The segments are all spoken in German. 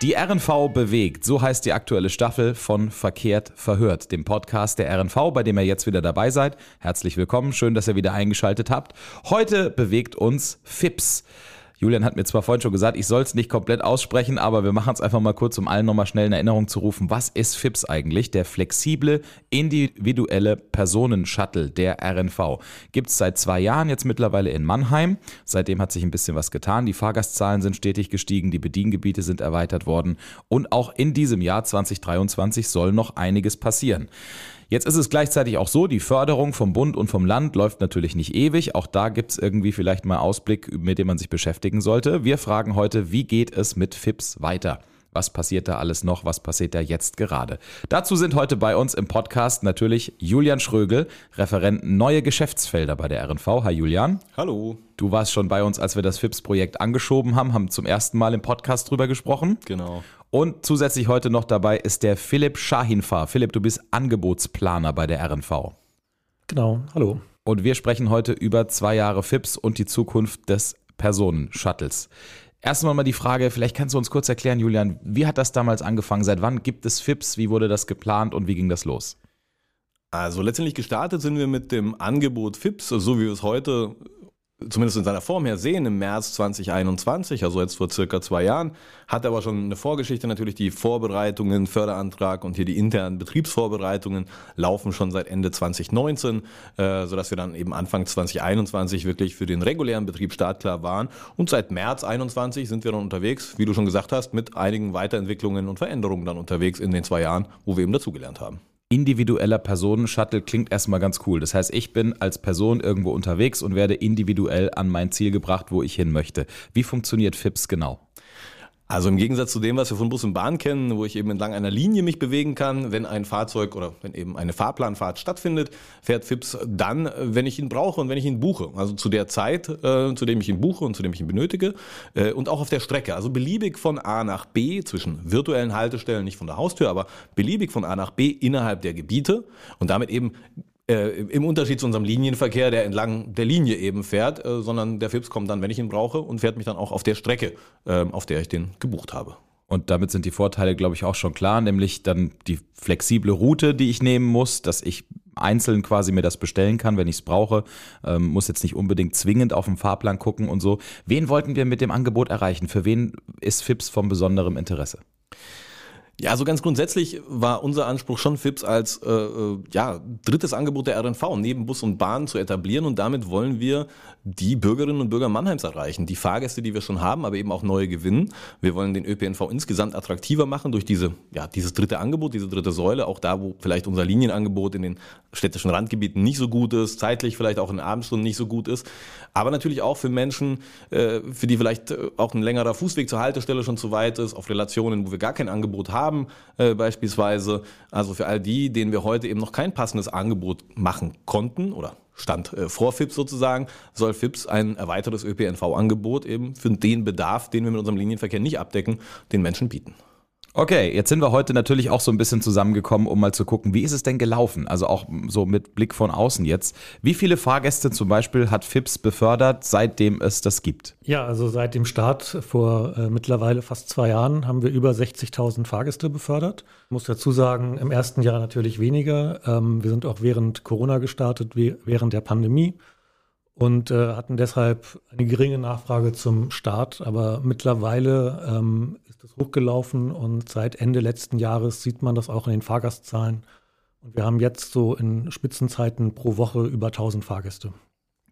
Die RNV bewegt, so heißt die aktuelle Staffel von Verkehrt verhört, dem Podcast der RNV, bei dem ihr jetzt wieder dabei seid. Herzlich willkommen, schön, dass ihr wieder eingeschaltet habt. Heute bewegt uns FIPS. Julian hat mir zwar vorhin schon gesagt, ich soll es nicht komplett aussprechen, aber wir machen es einfach mal kurz, um allen nochmal schnell in Erinnerung zu rufen. Was ist FIPS eigentlich? Der flexible, individuelle Personenshuttle der RNV. Gibt es seit zwei Jahren jetzt mittlerweile in Mannheim. Seitdem hat sich ein bisschen was getan. Die Fahrgastzahlen sind stetig gestiegen, die Bediengebiete sind erweitert worden und auch in diesem Jahr 2023 soll noch einiges passieren. Jetzt ist es gleichzeitig auch so, die Förderung vom Bund und vom Land läuft natürlich nicht ewig. Auch da gibt es irgendwie vielleicht mal Ausblick, mit dem man sich beschäftigen sollte. Wir fragen heute, wie geht es mit FIPS weiter? Was passiert da alles noch? Was passiert da jetzt gerade? Dazu sind heute bei uns im Podcast natürlich Julian Schrögel, Referent Neue Geschäftsfelder bei der RNV. Hi Julian. Hallo. Du warst schon bei uns, als wir das FIPS-Projekt angeschoben haben, haben zum ersten Mal im Podcast drüber gesprochen. Genau. Und zusätzlich heute noch dabei ist der Philipp Schahinfahr. Philipp, du bist Angebotsplaner bei der RNV. Genau, hallo. Und wir sprechen heute über zwei Jahre FIPS und die Zukunft des Personenshuttles. Erstmal mal die Frage, vielleicht kannst du uns kurz erklären, Julian, wie hat das damals angefangen? Seit wann gibt es FIPS? Wie wurde das geplant und wie ging das los? Also letztendlich gestartet sind wir mit dem Angebot FIPS, so wie wir es heute zumindest in seiner Form her sehen, im März 2021, also jetzt vor circa zwei Jahren, hat aber schon eine Vorgeschichte. Natürlich, die Vorbereitungen, Förderantrag und hier die internen Betriebsvorbereitungen laufen schon seit Ende 2019, äh, sodass wir dann eben Anfang 2021 wirklich für den regulären Betrieb startklar waren. Und seit März 21 sind wir dann unterwegs, wie du schon gesagt hast, mit einigen Weiterentwicklungen und Veränderungen dann unterwegs in den zwei Jahren, wo wir eben dazugelernt haben individueller Personenshuttle klingt erstmal ganz cool. Das heißt, ich bin als Person irgendwo unterwegs und werde individuell an mein Ziel gebracht, wo ich hin möchte. Wie funktioniert FIPS genau? Also im Gegensatz zu dem, was wir von Bus und Bahn kennen, wo ich eben entlang einer Linie mich bewegen kann, wenn ein Fahrzeug oder wenn eben eine Fahrplanfahrt stattfindet, fährt FIPS dann, wenn ich ihn brauche und wenn ich ihn buche. Also zu der Zeit, äh, zu dem ich ihn buche und zu dem ich ihn benötige äh, und auch auf der Strecke. Also beliebig von A nach B zwischen virtuellen Haltestellen, nicht von der Haustür, aber beliebig von A nach B innerhalb der Gebiete und damit eben äh, Im Unterschied zu unserem Linienverkehr, der entlang der Linie eben fährt, äh, sondern der FIPS kommt dann, wenn ich ihn brauche und fährt mich dann auch auf der Strecke, äh, auf der ich den gebucht habe. Und damit sind die Vorteile, glaube ich, auch schon klar, nämlich dann die flexible Route, die ich nehmen muss, dass ich einzeln quasi mir das bestellen kann, wenn ich es brauche. Ähm, muss jetzt nicht unbedingt zwingend auf dem Fahrplan gucken und so. Wen wollten wir mit dem Angebot erreichen? Für wen ist FIPS von besonderem Interesse? Ja, also ganz grundsätzlich war unser Anspruch schon FIPS als äh, äh ja, drittes Angebot der RNV neben Bus und Bahn zu etablieren. Und damit wollen wir die Bürgerinnen und Bürger Mannheims erreichen, die Fahrgäste, die wir schon haben, aber eben auch neue gewinnen. Wir wollen den ÖPNV insgesamt attraktiver machen durch diese, ja, dieses dritte Angebot, diese dritte Säule, auch da, wo vielleicht unser Linienangebot in den städtischen Randgebieten nicht so gut ist, zeitlich vielleicht auch in Abendstunden nicht so gut ist, aber natürlich auch für Menschen, äh, für die vielleicht äh, auch ein längerer Fußweg zur Haltestelle schon zu weit ist, auf Relationen, wo wir gar kein Angebot haben haben äh, beispielsweise. Also für all die, denen wir heute eben noch kein passendes Angebot machen konnten oder Stand äh, vor FIPS sozusagen, soll FIPS ein erweitertes ÖPNV-Angebot eben für den Bedarf, den wir mit unserem Linienverkehr nicht abdecken, den Menschen bieten. Okay, jetzt sind wir heute natürlich auch so ein bisschen zusammengekommen, um mal zu gucken, wie ist es denn gelaufen? Also auch so mit Blick von außen jetzt. Wie viele Fahrgäste zum Beispiel hat FIPS befördert, seitdem es das gibt? Ja, also seit dem Start vor äh, mittlerweile fast zwei Jahren haben wir über 60.000 Fahrgäste befördert. Ich muss dazu sagen, im ersten Jahr natürlich weniger. Ähm, wir sind auch während Corona gestartet, während der Pandemie und äh, hatten deshalb eine geringe Nachfrage zum Start. Aber mittlerweile ähm, ist es hochgelaufen und seit Ende letzten Jahres sieht man das auch in den Fahrgastzahlen. Und wir haben jetzt so in Spitzenzeiten pro Woche über 1000 Fahrgäste.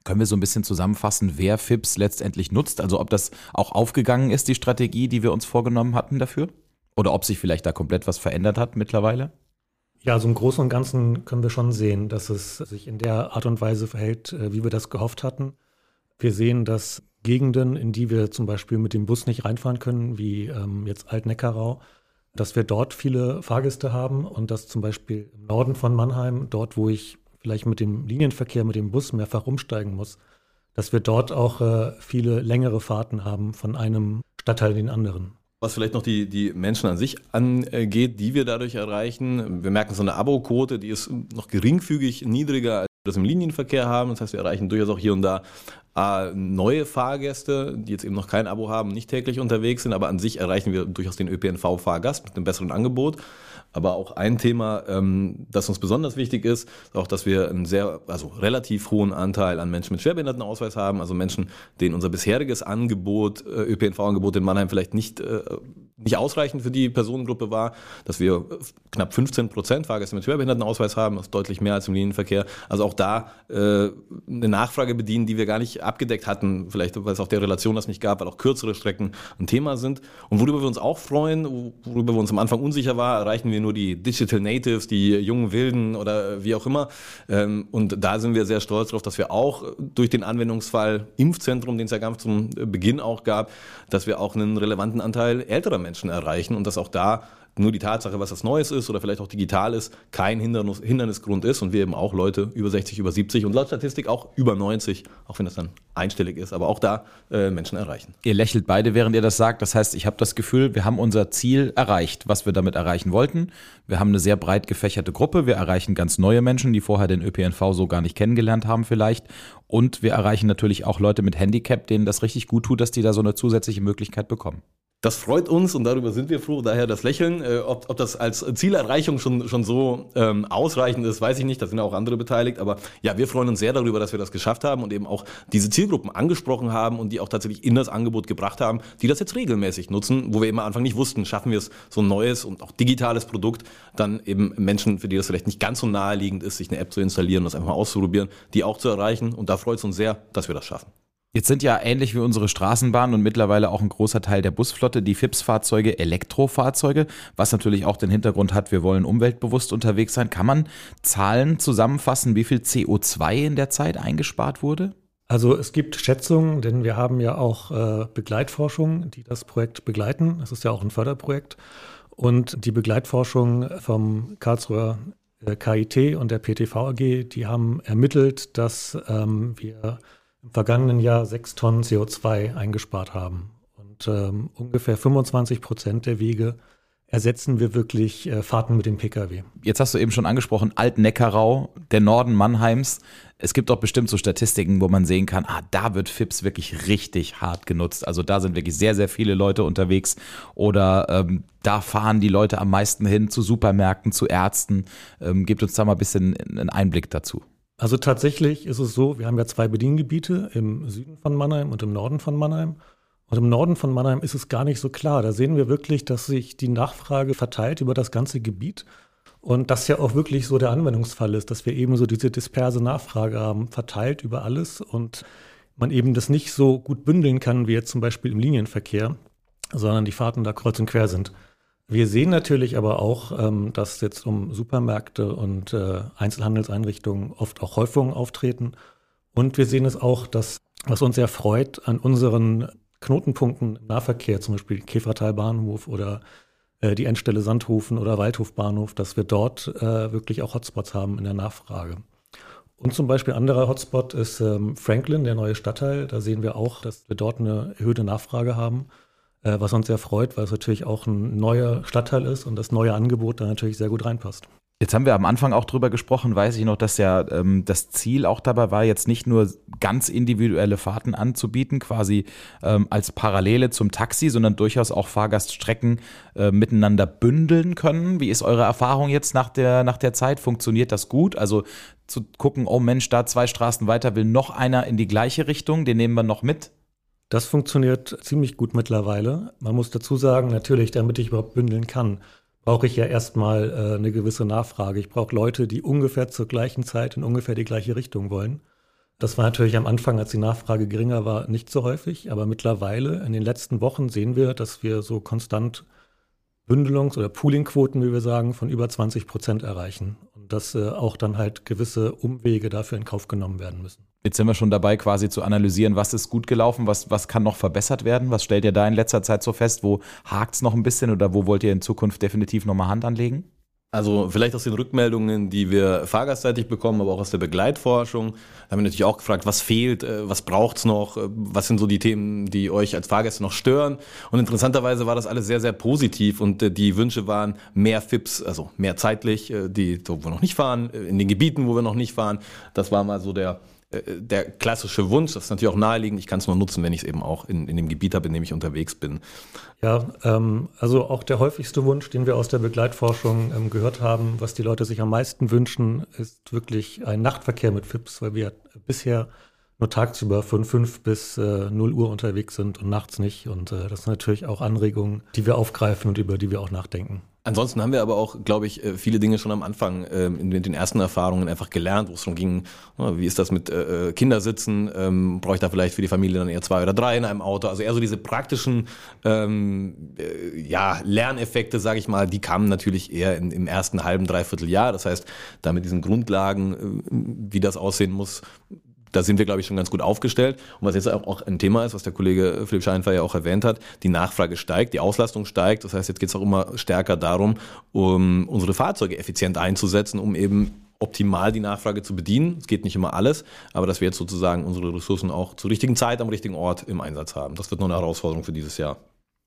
Können wir so ein bisschen zusammenfassen, wer FIPS letztendlich nutzt? Also ob das auch aufgegangen ist, die Strategie, die wir uns vorgenommen hatten dafür? Oder ob sich vielleicht da komplett was verändert hat mittlerweile? Ja, so im Großen und Ganzen können wir schon sehen, dass es sich in der Art und Weise verhält, äh, wie wir das gehofft hatten. Wir sehen, dass Gegenden, in die wir zum Beispiel mit dem Bus nicht reinfahren können, wie ähm, jetzt Altneckarau, dass wir dort viele Fahrgäste haben und dass zum Beispiel im Norden von Mannheim, dort wo ich vielleicht mit dem Linienverkehr, mit dem Bus mehrfach umsteigen muss, dass wir dort auch äh, viele längere Fahrten haben von einem Stadtteil in den anderen. Was vielleicht noch die, die Menschen an sich angeht, die wir dadurch erreichen. Wir merken so eine Abo-Quote, die ist noch geringfügig niedriger das im Linienverkehr haben. Das heißt, wir erreichen durchaus auch hier und da äh, neue Fahrgäste, die jetzt eben noch kein Abo haben, nicht täglich unterwegs sind, aber an sich erreichen wir durchaus den ÖPNV-Fahrgast mit einem besseren Angebot. Aber auch ein Thema, ähm, das uns besonders wichtig ist, ist auch, dass wir einen sehr, also relativ hohen Anteil an Menschen mit Schwerbehindertenausweis haben, also Menschen, denen unser bisheriges Angebot, äh, ÖPNV-Angebot in Mannheim vielleicht nicht, äh, nicht ausreichend für die Personengruppe war, dass wir knapp 15 Prozent Fahrgäste mit Schwerbehindertenausweis haben, das ist deutlich mehr als im Linienverkehr. Also auch da äh, eine Nachfrage bedienen, die wir gar nicht abgedeckt hatten, vielleicht weil es auch der Relation das nicht gab, weil auch kürzere Strecken ein Thema sind. Und worüber wir uns auch freuen, worüber wir uns am Anfang unsicher waren, erreichen wir nur die Digital Natives, die jungen Wilden oder wie auch immer. Ähm, und da sind wir sehr stolz darauf, dass wir auch durch den Anwendungsfall Impfzentrum, den es ja ganz zum Beginn auch gab, dass wir auch einen relevanten Anteil älterer Menschen erreichen und dass auch da nur die Tatsache, was das Neues ist oder vielleicht auch digital ist, kein Hindernis, Hindernisgrund ist und wir eben auch Leute über 60, über 70 und laut Statistik auch über 90, auch wenn das dann einstellig ist, aber auch da äh, Menschen erreichen. Ihr lächelt beide, während ihr das sagt. Das heißt, ich habe das Gefühl, wir haben unser Ziel erreicht, was wir damit erreichen wollten. Wir haben eine sehr breit gefächerte Gruppe. Wir erreichen ganz neue Menschen, die vorher den ÖPNV so gar nicht kennengelernt haben vielleicht. Und wir erreichen natürlich auch Leute mit Handicap, denen das richtig gut tut, dass die da so eine zusätzliche Möglichkeit bekommen. Das freut uns und darüber sind wir froh. Daher das Lächeln. Äh, ob, ob das als Zielerreichung schon, schon so ähm, ausreichend ist, weiß ich nicht. Da sind ja auch andere beteiligt. Aber ja, wir freuen uns sehr darüber, dass wir das geschafft haben und eben auch diese Zielgruppen angesprochen haben und die auch tatsächlich in das Angebot gebracht haben, die das jetzt regelmäßig nutzen, wo wir eben am Anfang nicht wussten, schaffen wir es, so ein neues und auch digitales Produkt, dann eben Menschen, für die das vielleicht nicht ganz so naheliegend ist, sich eine App zu installieren und das einfach mal auszuprobieren, die auch zu erreichen. Und da freut es uns sehr, dass wir das schaffen. Jetzt sind ja ähnlich wie unsere Straßenbahn und mittlerweile auch ein großer Teil der Busflotte die FIPS-Fahrzeuge Elektrofahrzeuge, was natürlich auch den Hintergrund hat, wir wollen umweltbewusst unterwegs sein. Kann man Zahlen zusammenfassen, wie viel CO2 in der Zeit eingespart wurde? Also es gibt Schätzungen, denn wir haben ja auch äh, Begleitforschung, die das Projekt begleiten. Das ist ja auch ein Förderprojekt. Und die Begleitforschung vom Karlsruher äh, KIT und der PTV AG, die haben ermittelt, dass ähm, wir im vergangenen Jahr sechs Tonnen CO2 eingespart haben. Und ähm, ungefähr 25 Prozent der Wege ersetzen wir wirklich äh, Fahrten mit dem Pkw. Jetzt hast du eben schon angesprochen, Alt-Neckarau, der Norden Mannheims. Es gibt doch bestimmt so Statistiken, wo man sehen kann, ah, da wird FIPS wirklich richtig hart genutzt. Also da sind wirklich sehr, sehr viele Leute unterwegs. Oder ähm, da fahren die Leute am meisten hin zu Supermärkten, zu Ärzten. Ähm, gebt uns da mal ein bisschen einen Einblick dazu. Also tatsächlich ist es so, wir haben ja zwei Bediengebiete im Süden von Mannheim und im Norden von Mannheim. Und im Norden von Mannheim ist es gar nicht so klar. Da sehen wir wirklich, dass sich die Nachfrage verteilt über das ganze Gebiet. Und das ja auch wirklich so der Anwendungsfall ist, dass wir eben so diese disperse Nachfrage haben, verteilt über alles und man eben das nicht so gut bündeln kann wie jetzt zum Beispiel im Linienverkehr, sondern die Fahrten da kreuz und quer sind. Wir sehen natürlich aber auch, ähm, dass jetzt um Supermärkte und äh, Einzelhandelseinrichtungen oft auch Häufungen auftreten. Und wir sehen es auch, dass, was uns sehr freut, an unseren Knotenpunkten im Nahverkehr, zum Beispiel Käfertalbahnhof oder äh, die Endstelle Sandhofen oder Waldhofbahnhof, dass wir dort äh, wirklich auch Hotspots haben in der Nachfrage. Und zum Beispiel ein anderer Hotspot ist ähm, Franklin, der neue Stadtteil. Da sehen wir auch, dass wir dort eine erhöhte Nachfrage haben. Äh, was uns sehr freut, weil es natürlich auch ein neuer Stadtteil ist und das neue Angebot da natürlich sehr gut reinpasst. Jetzt haben wir am Anfang auch drüber gesprochen, weiß ich noch, dass ja ähm, das Ziel auch dabei war, jetzt nicht nur ganz individuelle Fahrten anzubieten, quasi ähm, als Parallele zum Taxi, sondern durchaus auch Fahrgaststrecken äh, miteinander bündeln können. Wie ist eure Erfahrung jetzt nach der, nach der Zeit? Funktioniert das gut? Also zu gucken, oh Mensch, da zwei Straßen weiter will noch einer in die gleiche Richtung, den nehmen wir noch mit. Das funktioniert ziemlich gut mittlerweile. Man muss dazu sagen, natürlich, damit ich überhaupt bündeln kann, brauche ich ja erstmal äh, eine gewisse Nachfrage. Ich brauche Leute, die ungefähr zur gleichen Zeit in ungefähr die gleiche Richtung wollen. Das war natürlich am Anfang, als die Nachfrage geringer war, nicht so häufig, aber mittlerweile in den letzten Wochen sehen wir, dass wir so konstant Bündelungs- oder Poolingquoten, wie wir sagen, von über 20 Prozent erreichen. Und dass äh, auch dann halt gewisse Umwege dafür in Kauf genommen werden müssen. Jetzt sind wir schon dabei, quasi zu analysieren, was ist gut gelaufen, was, was kann noch verbessert werden. Was stellt ihr da in letzter Zeit so fest? Wo hakt es noch ein bisschen oder wo wollt ihr in Zukunft definitiv nochmal Hand anlegen? Also vielleicht aus den Rückmeldungen, die wir fahrgastseitig bekommen, aber auch aus der Begleitforschung, haben wir natürlich auch gefragt, was fehlt, äh, was braucht's noch, äh, was sind so die Themen, die euch als Fahrgäste noch stören. Und interessanterweise war das alles sehr, sehr positiv und äh, die Wünsche waren mehr FIPS, also mehr zeitlich, die, wo wir noch nicht fahren, in den Gebieten, wo wir noch nicht fahren. Das war mal so der, der klassische Wunsch, das ist natürlich auch naheliegend, ich kann es nur nutzen, wenn ich es eben auch in, in dem Gebiet habe, in dem ich unterwegs bin. Ja, ähm, also auch der häufigste Wunsch, den wir aus der Begleitforschung ähm, gehört haben, was die Leute sich am meisten wünschen, ist wirklich ein Nachtverkehr mit FIPS, weil wir bisher nur tagsüber von 5 bis äh, 0 Uhr unterwegs sind und nachts nicht. Und äh, das sind natürlich auch Anregungen, die wir aufgreifen und über die wir auch nachdenken. Ansonsten haben wir aber auch, glaube ich, äh, viele Dinge schon am Anfang ähm, in den ersten Erfahrungen einfach gelernt, wo es darum ging, wie ist das mit äh, äh, Kindersitzen, ähm, brauche ich da vielleicht für die Familie dann eher zwei oder drei in einem Auto, also eher so diese praktischen ähm, ja, Lerneffekte, sage ich mal, die kamen natürlich eher in, im ersten halben, dreiviertel Jahr, das heißt, da mit diesen Grundlagen, wie das aussehen muss, da sind wir, glaube ich, schon ganz gut aufgestellt. Und was jetzt auch ein Thema ist, was der Kollege Philipp Scheinfer ja auch erwähnt hat, die Nachfrage steigt, die Auslastung steigt. Das heißt, jetzt geht es auch immer stärker darum, um unsere Fahrzeuge effizient einzusetzen, um eben optimal die Nachfrage zu bedienen. Es geht nicht immer alles, aber dass wir jetzt sozusagen unsere Ressourcen auch zur richtigen Zeit am richtigen Ort im Einsatz haben. Das wird noch eine Herausforderung für dieses Jahr.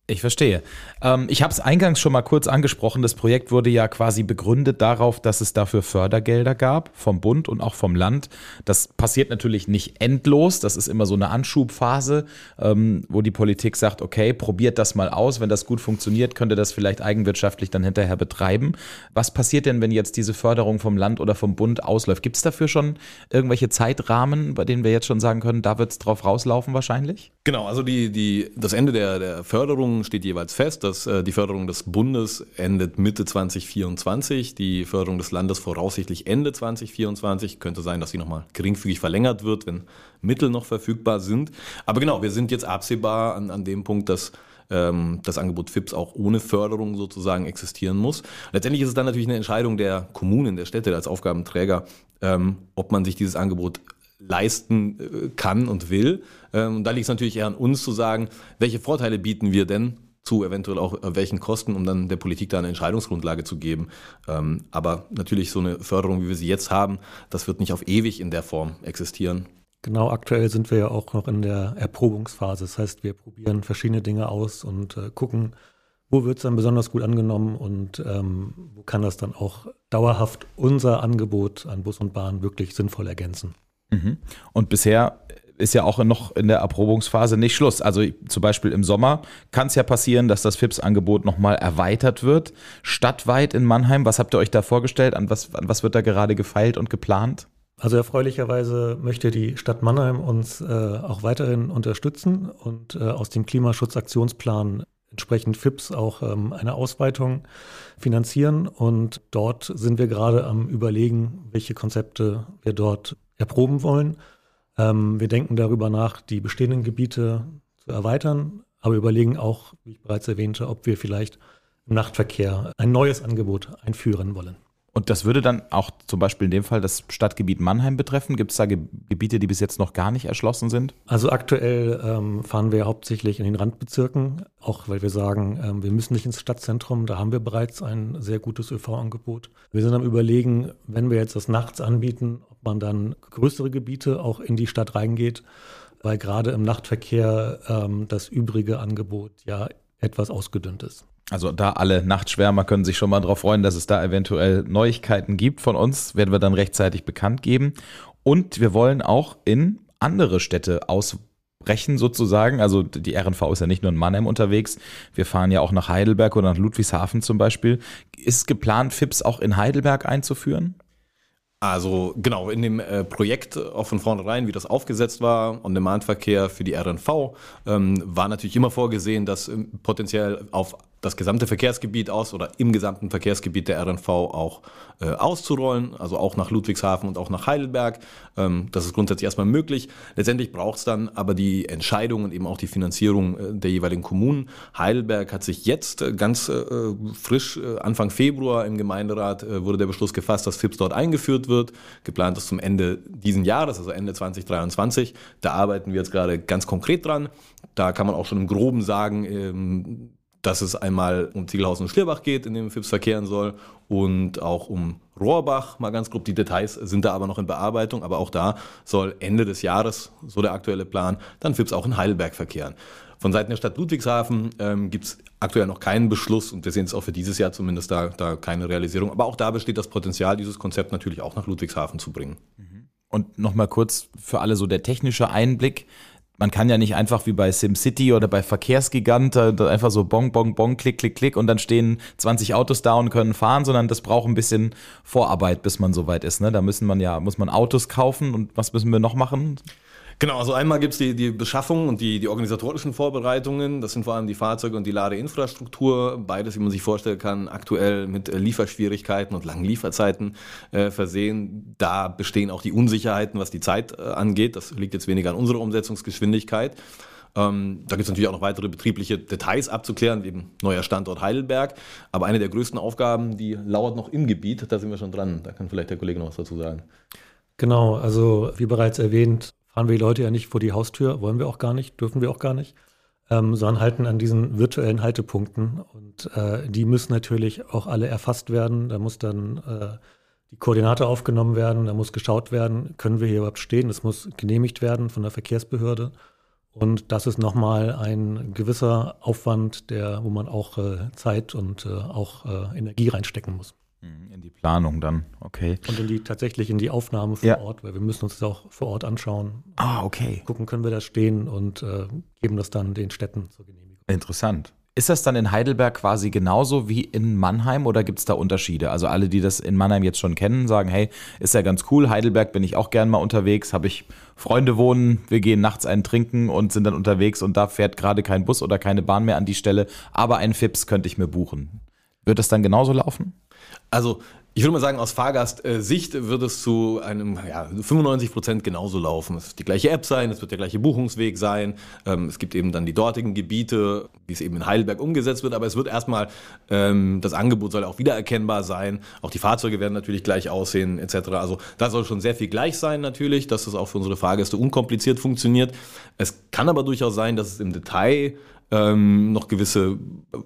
Ich verstehe. Ähm, ich habe es eingangs schon mal kurz angesprochen. Das Projekt wurde ja quasi begründet darauf, dass es dafür Fördergelder gab vom Bund und auch vom Land. Das passiert natürlich nicht endlos. Das ist immer so eine Anschubphase, ähm, wo die Politik sagt, okay, probiert das mal aus. Wenn das gut funktioniert, könnt ihr das vielleicht eigenwirtschaftlich dann hinterher betreiben. Was passiert denn, wenn jetzt diese Förderung vom Land oder vom Bund ausläuft? Gibt es dafür schon irgendwelche Zeitrahmen, bei denen wir jetzt schon sagen können, da wird es drauf rauslaufen wahrscheinlich? Genau, also die, die, das Ende der, der Förderung steht jeweils fest, dass äh, die Förderung des Bundes endet Mitte 2024, die Förderung des Landes voraussichtlich Ende 2024. Könnte sein, dass sie nochmal geringfügig verlängert wird, wenn Mittel noch verfügbar sind. Aber genau, wir sind jetzt absehbar an, an dem Punkt, dass ähm, das Angebot FIPS auch ohne Förderung sozusagen existieren muss. Letztendlich ist es dann natürlich eine Entscheidung der Kommunen, der Städte als Aufgabenträger, ähm, ob man sich dieses Angebot leisten äh, kann und will. Ähm, und da liegt es natürlich eher an uns zu sagen, welche Vorteile bieten wir denn zu eventuell auch äh, welchen Kosten, um dann der Politik da eine Entscheidungsgrundlage zu geben. Ähm, aber natürlich so eine Förderung, wie wir sie jetzt haben, das wird nicht auf ewig in der Form existieren. Genau, aktuell sind wir ja auch noch in der Erprobungsphase. Das heißt, wir probieren verschiedene Dinge aus und äh, gucken, wo wird es dann besonders gut angenommen und ähm, wo kann das dann auch dauerhaft unser Angebot an Bus und Bahn wirklich sinnvoll ergänzen. Mhm. Und bisher ist ja auch noch in der Erprobungsphase nicht Schluss. Also zum Beispiel im Sommer kann es ja passieren, dass das FIPS-Angebot nochmal erweitert wird, stadtweit in Mannheim. Was habt ihr euch da vorgestellt? An was, an was wird da gerade gefeilt und geplant? Also erfreulicherweise möchte die Stadt Mannheim uns äh, auch weiterhin unterstützen und äh, aus dem Klimaschutzaktionsplan entsprechend FIPS auch ähm, eine Ausweitung finanzieren. Und dort sind wir gerade am Überlegen, welche Konzepte wir dort erproben wollen. Ähm, wir denken darüber nach, die bestehenden Gebiete zu erweitern, aber überlegen auch, wie ich bereits erwähnte, ob wir vielleicht im Nachtverkehr ein neues Angebot einführen wollen. Und das würde dann auch zum Beispiel in dem Fall das Stadtgebiet Mannheim betreffen? Gibt es da Ge Gebiete, die bis jetzt noch gar nicht erschlossen sind? Also aktuell ähm, fahren wir hauptsächlich in den Randbezirken, auch weil wir sagen, ähm, wir müssen nicht ins Stadtzentrum, da haben wir bereits ein sehr gutes ÖV-Angebot. Wir sind am Überlegen, wenn wir jetzt das nachts anbieten, ob man dann größere Gebiete auch in die Stadt reingeht, weil gerade im Nachtverkehr ähm, das übrige Angebot ja etwas ausgedünnt ist. Also da alle Nachtschwärmer können sich schon mal darauf freuen, dass es da eventuell Neuigkeiten gibt von uns, werden wir dann rechtzeitig bekannt geben. Und wir wollen auch in andere Städte ausbrechen sozusagen. Also die RNV ist ja nicht nur in Mannheim unterwegs. Wir fahren ja auch nach Heidelberg oder nach Ludwigshafen zum Beispiel. Ist geplant, FIPS auch in Heidelberg einzuführen? Also genau, in dem äh, Projekt auch von vornherein, wie das aufgesetzt war, On-Demand-Verkehr für die RNV, ähm, war natürlich immer vorgesehen, dass ähm, potenziell auf das gesamte Verkehrsgebiet aus oder im gesamten Verkehrsgebiet der RNV auch äh, auszurollen, also auch nach Ludwigshafen und auch nach Heidelberg. Ähm, das ist grundsätzlich erstmal möglich. Letztendlich braucht es dann aber die Entscheidung und eben auch die Finanzierung äh, der jeweiligen Kommunen. Heidelberg hat sich jetzt äh, ganz äh, frisch, äh, Anfang Februar im Gemeinderat äh, wurde der Beschluss gefasst, dass FIPS dort eingeführt wird. Geplant ist zum Ende diesen Jahres, also Ende 2023. Da arbeiten wir jetzt gerade ganz konkret dran. Da kann man auch schon im Groben sagen, ähm, dass es einmal um Ziegelhausen und Schlierbach geht, in dem FIPS verkehren soll und auch um Rohrbach, mal ganz grob. Die Details sind da aber noch in Bearbeitung, aber auch da soll Ende des Jahres, so der aktuelle Plan, dann FIPS auch in Heidelberg verkehren. Von Seiten der Stadt Ludwigshafen ähm, gibt es aktuell noch keinen Beschluss und wir sehen es auch für dieses Jahr zumindest da, da keine Realisierung. Aber auch da besteht das Potenzial, dieses Konzept natürlich auch nach Ludwigshafen zu bringen. Und nochmal kurz für alle so der technische Einblick man kann ja nicht einfach wie bei SimCity oder bei Verkehrsgigant einfach so bong, bong, bong, klick, klick, klick und dann stehen 20 Autos da und können fahren, sondern das braucht ein bisschen Vorarbeit, bis man soweit ist. Ne? Da müssen man ja, muss man Autos kaufen und was müssen wir noch machen? Genau, also einmal gibt's die, die Beschaffung und die, die organisatorischen Vorbereitungen. Das sind vor allem die Fahrzeuge und die Ladeinfrastruktur. Beides, wie man sich vorstellen kann, aktuell mit äh, Lieferschwierigkeiten und langen Lieferzeiten äh, versehen. Da bestehen auch die Unsicherheiten, was die Zeit äh, angeht. Das liegt jetzt weniger an unserer Umsetzungsgeschwindigkeit. Ähm, da gibt es natürlich auch noch weitere betriebliche Details abzuklären, wie neuer Standort Heidelberg. Aber eine der größten Aufgaben, die lauert noch im Gebiet, da sind wir schon dran. Da kann vielleicht der Kollege noch was dazu sagen. Genau, also wie bereits erwähnt, fahren wir die Leute ja nicht vor die Haustür, wollen wir auch gar nicht, dürfen wir auch gar nicht, ähm, sondern halten an diesen virtuellen Haltepunkten. Und äh, die müssen natürlich auch alle erfasst werden. Da muss dann äh, die Koordinate aufgenommen werden, da muss geschaut werden, können wir hier überhaupt stehen. Das muss genehmigt werden von der Verkehrsbehörde. Und das ist nochmal ein gewisser Aufwand, der, wo man auch äh, Zeit und äh, auch äh, Energie reinstecken muss. Mhm, in die Planung dann, okay. Und in die tatsächlich in die Aufnahme vor ja. Ort, weil wir müssen uns das auch vor Ort anschauen. Ah, okay. Gucken, können wir da stehen und äh, geben das dann den Städten zur Genehmigung. Interessant. Ist das dann in Heidelberg quasi genauso wie in Mannheim oder gibt es da Unterschiede? Also alle, die das in Mannheim jetzt schon kennen, sagen, hey, ist ja ganz cool, Heidelberg bin ich auch gern mal unterwegs, habe ich Freunde wohnen, wir gehen nachts einen trinken und sind dann unterwegs und da fährt gerade kein Bus oder keine Bahn mehr an die Stelle, aber einen FIPS könnte ich mir buchen. Wird das dann genauso laufen? Also ich würde mal sagen, aus Fahrgastsicht wird es zu einem ja, 95 Prozent genauso laufen. Es wird die gleiche App sein, es wird der gleiche Buchungsweg sein. Ähm, es gibt eben dann die dortigen Gebiete, wie es eben in Heidelberg umgesetzt wird. Aber es wird erstmal, ähm, das Angebot soll auch wiedererkennbar sein. Auch die Fahrzeuge werden natürlich gleich aussehen etc. Also da soll schon sehr viel gleich sein natürlich, dass das auch für unsere Fahrgäste unkompliziert funktioniert. Es kann aber durchaus sein, dass es im Detail ähm, noch gewisse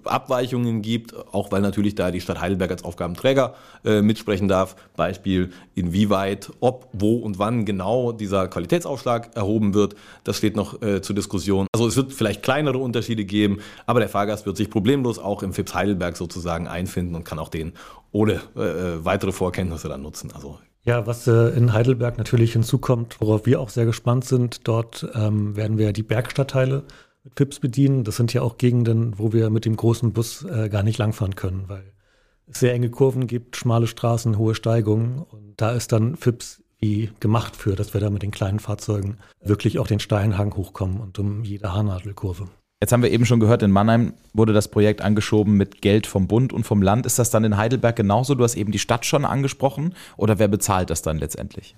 Abweichungen gibt, auch weil natürlich da die Stadt Heidelberg als Aufgabenträger äh, mitsprechen darf. Beispiel, inwieweit, ob, wo und wann genau dieser Qualitätsaufschlag erhoben wird, das steht noch äh, zur Diskussion. Also es wird vielleicht kleinere Unterschiede geben, aber der Fahrgast wird sich problemlos auch im FIPS Heidelberg sozusagen einfinden und kann auch den ohne äh, äh, weitere Vorkenntnisse dann nutzen. Also ja, was äh, in Heidelberg natürlich hinzukommt, worauf wir auch sehr gespannt sind, dort ähm, werden wir die Bergstadtteile mit Pips bedienen. Das sind ja auch Gegenden, wo wir mit dem großen Bus äh, gar nicht langfahren können, weil es sehr enge Kurven gibt, schmale Straßen, hohe Steigungen. Und da ist dann Fips wie gemacht für, dass wir da mit den kleinen Fahrzeugen wirklich auch den Steinhang hochkommen und um jede Haarnadelkurve. Jetzt haben wir eben schon gehört, in Mannheim wurde das Projekt angeschoben mit Geld vom Bund und vom Land. Ist das dann in Heidelberg genauso? Du hast eben die Stadt schon angesprochen. Oder wer bezahlt das dann letztendlich?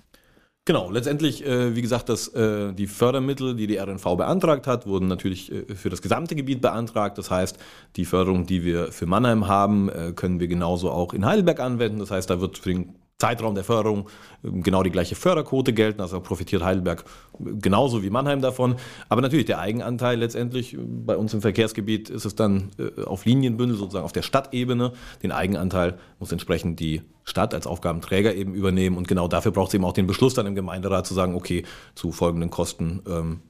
Genau, letztendlich, äh, wie gesagt, dass äh, die Fördermittel, die die RNV beantragt hat, wurden natürlich äh, für das gesamte Gebiet beantragt. Das heißt, die Förderung, die wir für Mannheim haben, äh, können wir genauso auch in Heidelberg anwenden. Das heißt, da wird für den Zeitraum der Förderung ähm, genau die gleiche Förderquote gelten, also profitiert Heidelberg genauso wie Mannheim davon. Aber natürlich der Eigenanteil letztendlich, äh, bei uns im Verkehrsgebiet ist es dann äh, auf Linienbündel, sozusagen auf der Stadtebene. Den Eigenanteil muss entsprechend die Stadt als Aufgabenträger eben übernehmen und genau dafür braucht es eben auch den Beschluss dann im Gemeinderat zu sagen, okay, zu folgenden Kosten ähm,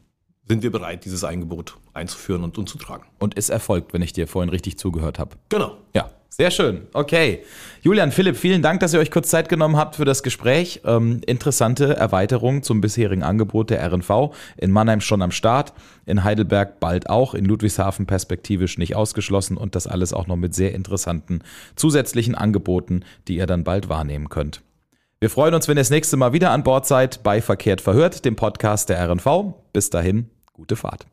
sind wir bereit, dieses Angebot einzuführen und umzutragen. Und ist erfolgt, wenn ich dir vorhin richtig zugehört habe. Genau. Ja, sehr schön. Okay. Julian, Philipp, vielen Dank, dass ihr euch kurz Zeit genommen habt für das Gespräch. Ähm, interessante Erweiterung zum bisherigen Angebot der RNV. In Mannheim schon am Start, in Heidelberg bald auch, in Ludwigshafen perspektivisch nicht ausgeschlossen und das alles auch noch mit sehr interessanten zusätzlichen Angeboten, die ihr dann bald wahrnehmen könnt. Wir freuen uns, wenn ihr das nächste Mal wieder an Bord seid bei Verkehrt verhört, dem Podcast der RNV. Bis dahin, gute Fahrt.